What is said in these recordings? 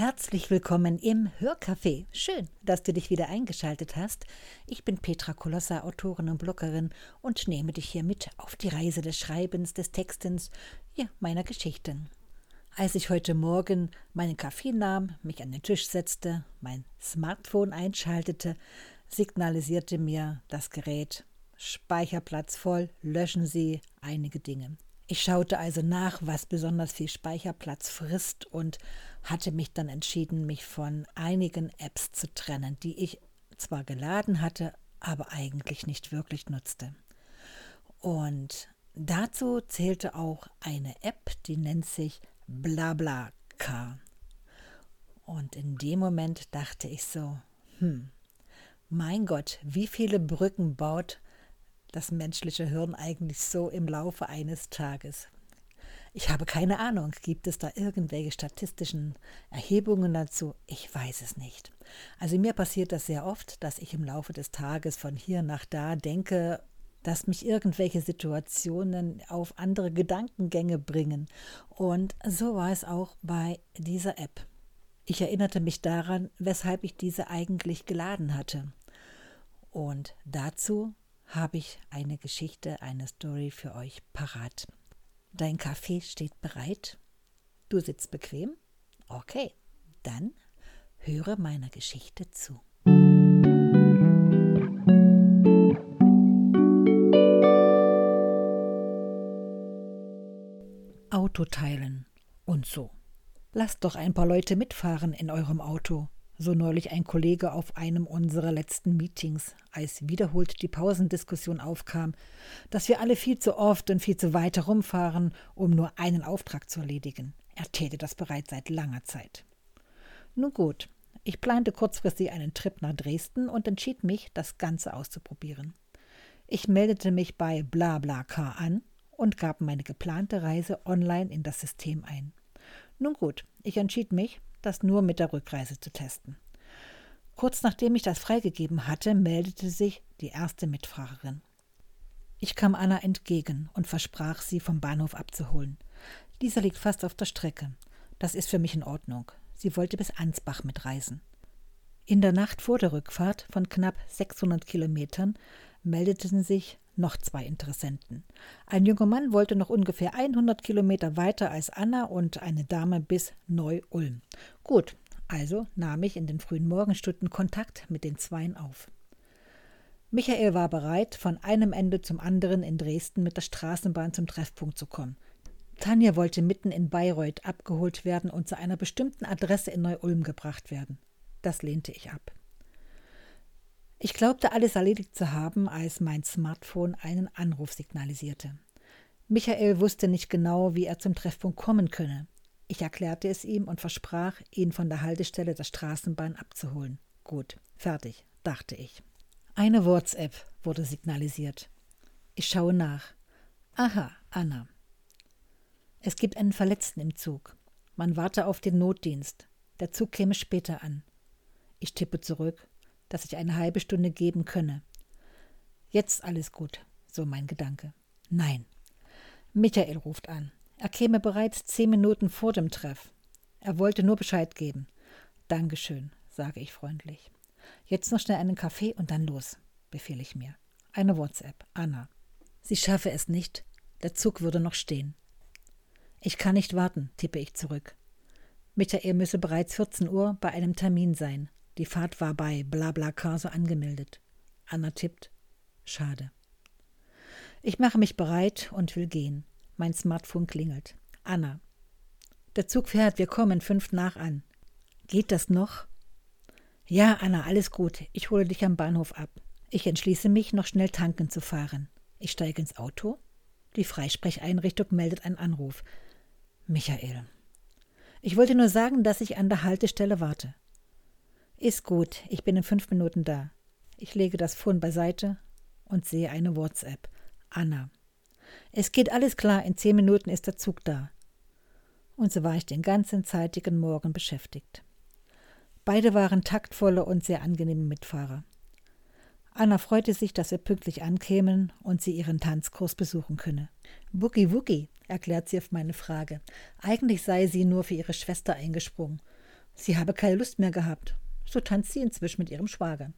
Herzlich willkommen im Hörcafé. Schön, dass du dich wieder eingeschaltet hast. Ich bin Petra Kolossa, Autorin und Bloggerin und nehme dich hier mit auf die Reise des Schreibens, des Textens, ja, meiner Geschichten. Als ich heute Morgen meinen Kaffee nahm, mich an den Tisch setzte, mein Smartphone einschaltete, signalisierte mir das Gerät Speicherplatz voll, löschen Sie einige Dinge. Ich schaute also nach, was besonders viel Speicherplatz frisst und hatte mich dann entschieden, mich von einigen Apps zu trennen, die ich zwar geladen hatte, aber eigentlich nicht wirklich nutzte. Und dazu zählte auch eine App, die nennt sich BlaBlaCar. Und in dem Moment dachte ich so, hm, mein Gott, wie viele Brücken baut das menschliche Hirn eigentlich so im Laufe eines Tages? Ich habe keine Ahnung. Gibt es da irgendwelche statistischen Erhebungen dazu? Ich weiß es nicht. Also mir passiert das sehr oft, dass ich im Laufe des Tages von hier nach da denke, dass mich irgendwelche Situationen auf andere Gedankengänge bringen. Und so war es auch bei dieser App. Ich erinnerte mich daran, weshalb ich diese eigentlich geladen hatte. Und dazu habe ich eine Geschichte, eine Story für euch parat. Dein Kaffee steht bereit? Du sitzt bequem? Okay, dann höre meiner Geschichte zu. Auto teilen und so. Lasst doch ein paar Leute mitfahren in eurem Auto so neulich ein Kollege auf einem unserer letzten Meetings, als wiederholt die Pausendiskussion aufkam, dass wir alle viel zu oft und viel zu weit herumfahren, um nur einen Auftrag zu erledigen. Er täte das bereits seit langer Zeit. Nun gut, ich plante kurzfristig einen Trip nach Dresden und entschied mich, das Ganze auszuprobieren. Ich meldete mich bei BlaBlaCar an und gab meine geplante Reise online in das System ein. Nun gut, ich entschied mich, das nur mit der Rückreise zu testen. Kurz nachdem ich das freigegeben hatte, meldete sich die erste Mitfahrerin. Ich kam Anna entgegen und versprach, sie vom Bahnhof abzuholen. Dieser liegt fast auf der Strecke. Das ist für mich in Ordnung. Sie wollte bis Ansbach mitreisen. In der Nacht vor der Rückfahrt von knapp 600 Kilometern meldeten sich noch zwei Interessenten. Ein junger Mann wollte noch ungefähr 100 Kilometer weiter als Anna und eine Dame bis Neu-Ulm. Gut, also nahm ich in den frühen Morgenstunden Kontakt mit den Zweien auf. Michael war bereit, von einem Ende zum anderen in Dresden mit der Straßenbahn zum Treffpunkt zu kommen. Tanja wollte mitten in Bayreuth abgeholt werden und zu einer bestimmten Adresse in Neu-Ulm gebracht werden. Das lehnte ich ab. Ich glaubte alles erledigt zu haben, als mein Smartphone einen Anruf signalisierte. Michael wusste nicht genau, wie er zum Treffpunkt kommen könne. Ich erklärte es ihm und versprach, ihn von der Haltestelle der Straßenbahn abzuholen. Gut, fertig, dachte ich. Eine WhatsApp wurde signalisiert. Ich schaue nach. Aha, Anna. Es gibt einen Verletzten im Zug. Man warte auf den Notdienst. Der Zug käme später an. Ich tippe zurück dass ich eine halbe Stunde geben könne. Jetzt alles gut, so mein Gedanke. Nein. Michael ruft an. Er käme bereits zehn Minuten vor dem Treff. Er wollte nur Bescheid geben. Dankeschön, sage ich freundlich. Jetzt noch schnell einen Kaffee und dann los, befehle ich mir. Eine WhatsApp. Anna. Sie schaffe es nicht. Der Zug würde noch stehen. Ich kann nicht warten, tippe ich zurück. Michael müsse bereits 14 Uhr bei einem Termin sein. Die Fahrt war bei BlaBlaCar so angemeldet. Anna tippt. Schade. Ich mache mich bereit und will gehen. Mein Smartphone klingelt. Anna. Der Zug fährt, wir kommen fünf nach an. Geht das noch? Ja, Anna, alles gut. Ich hole dich am Bahnhof ab. Ich entschließe mich, noch schnell tanken zu fahren. Ich steige ins Auto. Die Freisprecheinrichtung meldet einen Anruf. Michael. Ich wollte nur sagen, dass ich an der Haltestelle warte. Ist gut, ich bin in fünf Minuten da. Ich lege das Phone beiseite und sehe eine WhatsApp. Anna. Es geht alles klar, in zehn Minuten ist der Zug da. Und so war ich den ganzen zeitigen Morgen beschäftigt. Beide waren taktvolle und sehr angenehme Mitfahrer. Anna freute sich, dass wir pünktlich ankämen und sie ihren Tanzkurs besuchen könne. Boogie Woogie, erklärt sie auf meine Frage. Eigentlich sei sie nur für ihre Schwester eingesprungen Sie habe keine Lust mehr gehabt. So tanzt sie inzwischen mit ihrem Schwager.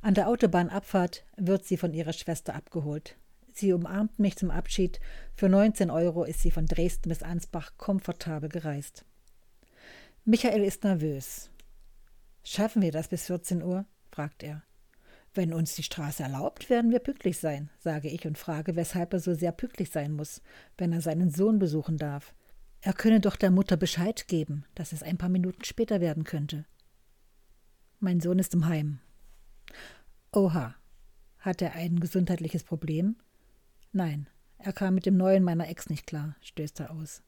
An der Autobahnabfahrt wird sie von ihrer Schwester abgeholt. Sie umarmt mich zum Abschied. Für 19 Euro ist sie von Dresden bis Ansbach komfortabel gereist. Michael ist nervös. Schaffen wir das bis 14 Uhr? fragt er. Wenn uns die Straße erlaubt, werden wir pünktlich sein, sage ich und frage, weshalb er so sehr pünktlich sein muss, wenn er seinen Sohn besuchen darf. Er könne doch der Mutter Bescheid geben, dass es ein paar Minuten später werden könnte. Mein Sohn ist im Heim. Oha. Hat er ein gesundheitliches Problem? Nein, er kam mit dem neuen meiner Ex nicht klar, stößt er aus.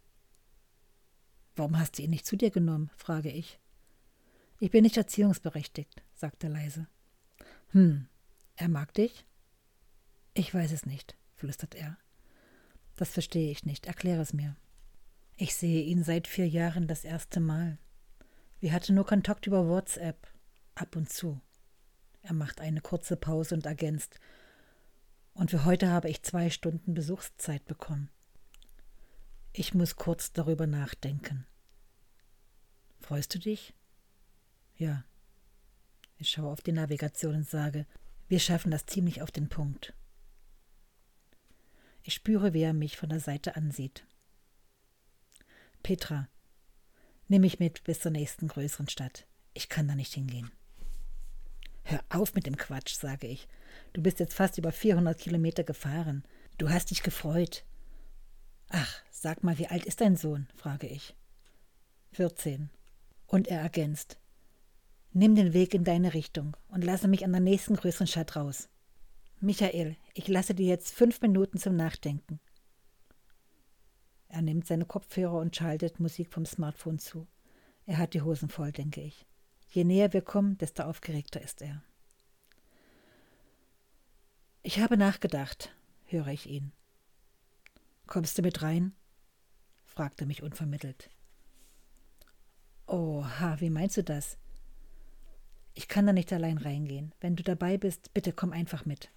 Warum hast du ihn nicht zu dir genommen? frage ich. Ich bin nicht erziehungsberechtigt, sagt er leise. Hm, er mag dich? Ich weiß es nicht, flüstert er. Das verstehe ich nicht, erkläre es mir. Ich sehe ihn seit vier Jahren das erste Mal. Wir hatten nur Kontakt über WhatsApp, ab und zu. Er macht eine kurze Pause und ergänzt. Und für heute habe ich zwei Stunden Besuchszeit bekommen. Ich muss kurz darüber nachdenken. Freust du dich? Ja. Ich schaue auf die Navigation und sage, wir schaffen das ziemlich auf den Punkt. Ich spüre, wie er mich von der Seite ansieht. Petra, nimm mich mit bis zur nächsten größeren Stadt. Ich kann da nicht hingehen. Hör auf mit dem Quatsch, sage ich. Du bist jetzt fast über 400 Kilometer gefahren. Du hast dich gefreut. Ach, sag mal, wie alt ist dein Sohn? frage ich. 14. Und er ergänzt. Nimm den Weg in deine Richtung und lasse mich an der nächsten größeren Stadt raus. Michael, ich lasse dir jetzt fünf Minuten zum Nachdenken. Er nimmt seine Kopfhörer und schaltet Musik vom Smartphone zu. Er hat die Hosen voll, denke ich. Je näher wir kommen, desto aufgeregter ist er. Ich habe nachgedacht, höre ich ihn. Kommst du mit rein? fragt er mich unvermittelt. Oha, wie meinst du das? Ich kann da nicht allein reingehen. Wenn du dabei bist, bitte komm einfach mit.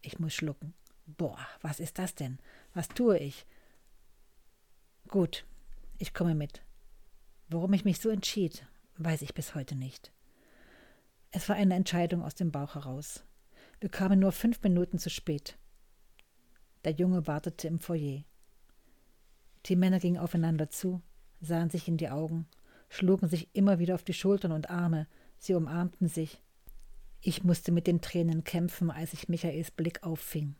Ich muss schlucken. Boah, was ist das denn? Was tue ich? Gut, ich komme mit. Warum ich mich so entschied, weiß ich bis heute nicht. Es war eine Entscheidung aus dem Bauch heraus. Wir kamen nur fünf Minuten zu spät. Der Junge wartete im Foyer. Die Männer gingen aufeinander zu, sahen sich in die Augen, schlugen sich immer wieder auf die Schultern und Arme, sie umarmten sich. Ich musste mit den Tränen kämpfen, als ich Michaels Blick auffing.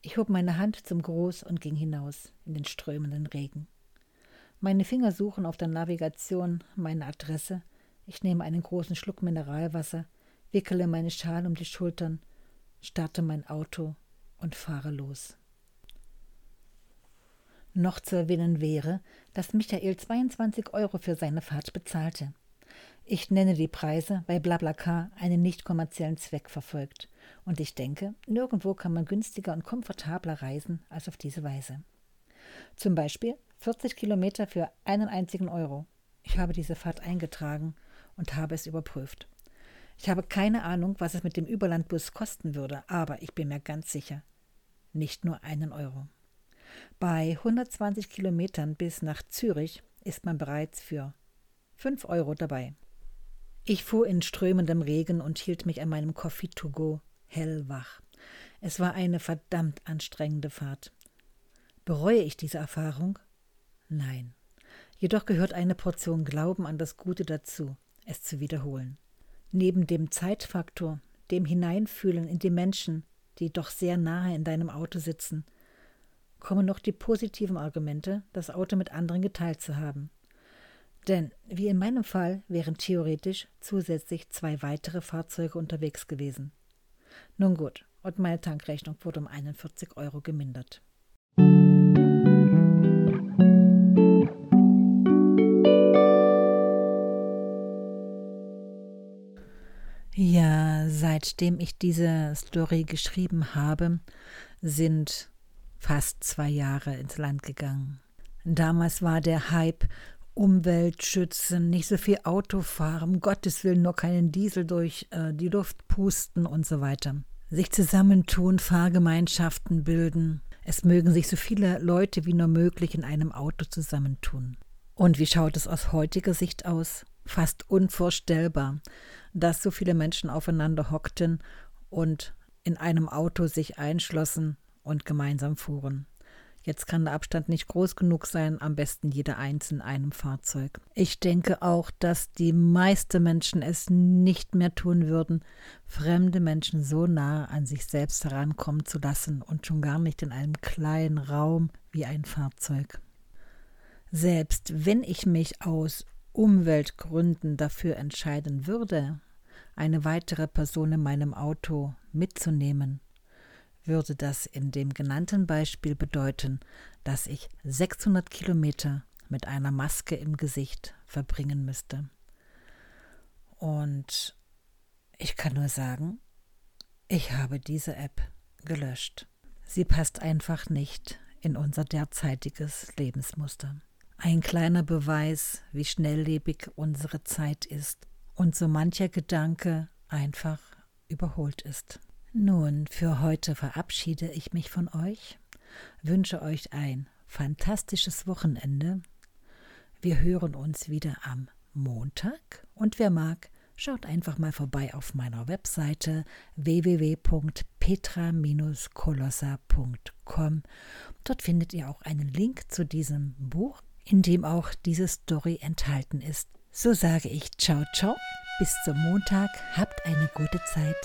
Ich hob meine Hand zum Gruß und ging hinaus in den strömenden Regen. Meine Finger suchen auf der Navigation meine Adresse. Ich nehme einen großen Schluck Mineralwasser, wickele meine Schal um die Schultern, starte mein Auto und fahre los. Noch zu erwähnen wäre, dass Michael 22 Euro für seine Fahrt bezahlte. Ich nenne die Preise, weil BlaBlaCar einen nicht kommerziellen Zweck verfolgt. Und ich denke, nirgendwo kann man günstiger und komfortabler reisen als auf diese Weise. Zum Beispiel 40 Kilometer für einen einzigen Euro. Ich habe diese Fahrt eingetragen und habe es überprüft. Ich habe keine Ahnung, was es mit dem Überlandbus kosten würde, aber ich bin mir ganz sicher, nicht nur einen Euro. Bei 120 Kilometern bis nach Zürich ist man bereits für 5 Euro dabei. Ich fuhr in strömendem Regen und hielt mich an meinem Coffee to go hellwach. Es war eine verdammt anstrengende Fahrt. Bereue ich diese Erfahrung? Nein. Jedoch gehört eine Portion Glauben an das Gute dazu, es zu wiederholen. Neben dem Zeitfaktor, dem Hineinfühlen in die Menschen, die doch sehr nahe in deinem Auto sitzen, kommen noch die positiven Argumente, das Auto mit anderen geteilt zu haben. Denn, wie in meinem Fall, wären theoretisch zusätzlich zwei weitere Fahrzeuge unterwegs gewesen. Nun gut, und meine Tankrechnung wurde um 41 Euro gemindert. Seitdem ich diese Story geschrieben habe, sind fast zwei Jahre ins Land gegangen. Damals war der Hype Umwelt schützen, nicht so viel Auto fahren, um Gottes Willen nur keinen Diesel durch äh, die Luft pusten und so weiter. Sich zusammentun, Fahrgemeinschaften bilden. Es mögen sich so viele Leute wie nur möglich in einem Auto zusammentun. Und wie schaut es aus heutiger Sicht aus? Fast unvorstellbar, dass so viele Menschen aufeinander hockten und in einem Auto sich einschlossen und gemeinsam fuhren. Jetzt kann der Abstand nicht groß genug sein, am besten jeder eins in einem Fahrzeug. Ich denke auch, dass die meisten Menschen es nicht mehr tun würden, fremde Menschen so nah an sich selbst herankommen zu lassen und schon gar nicht in einem kleinen Raum wie ein Fahrzeug. Selbst wenn ich mich aus Umweltgründen dafür entscheiden würde, eine weitere Person in meinem Auto mitzunehmen, würde das in dem genannten Beispiel bedeuten, dass ich 600 Kilometer mit einer Maske im Gesicht verbringen müsste. Und ich kann nur sagen, ich habe diese App gelöscht. Sie passt einfach nicht in unser derzeitiges Lebensmuster. Ein kleiner Beweis, wie schnelllebig unsere Zeit ist und so mancher Gedanke einfach überholt ist. Nun, für heute verabschiede ich mich von euch, wünsche euch ein fantastisches Wochenende. Wir hören uns wieder am Montag und wer mag, schaut einfach mal vorbei auf meiner Webseite www.petra-kolossa.com. Dort findet ihr auch einen Link zu diesem Buch, in dem auch diese Story enthalten ist. So sage ich ciao ciao, bis zum Montag, habt eine gute Zeit.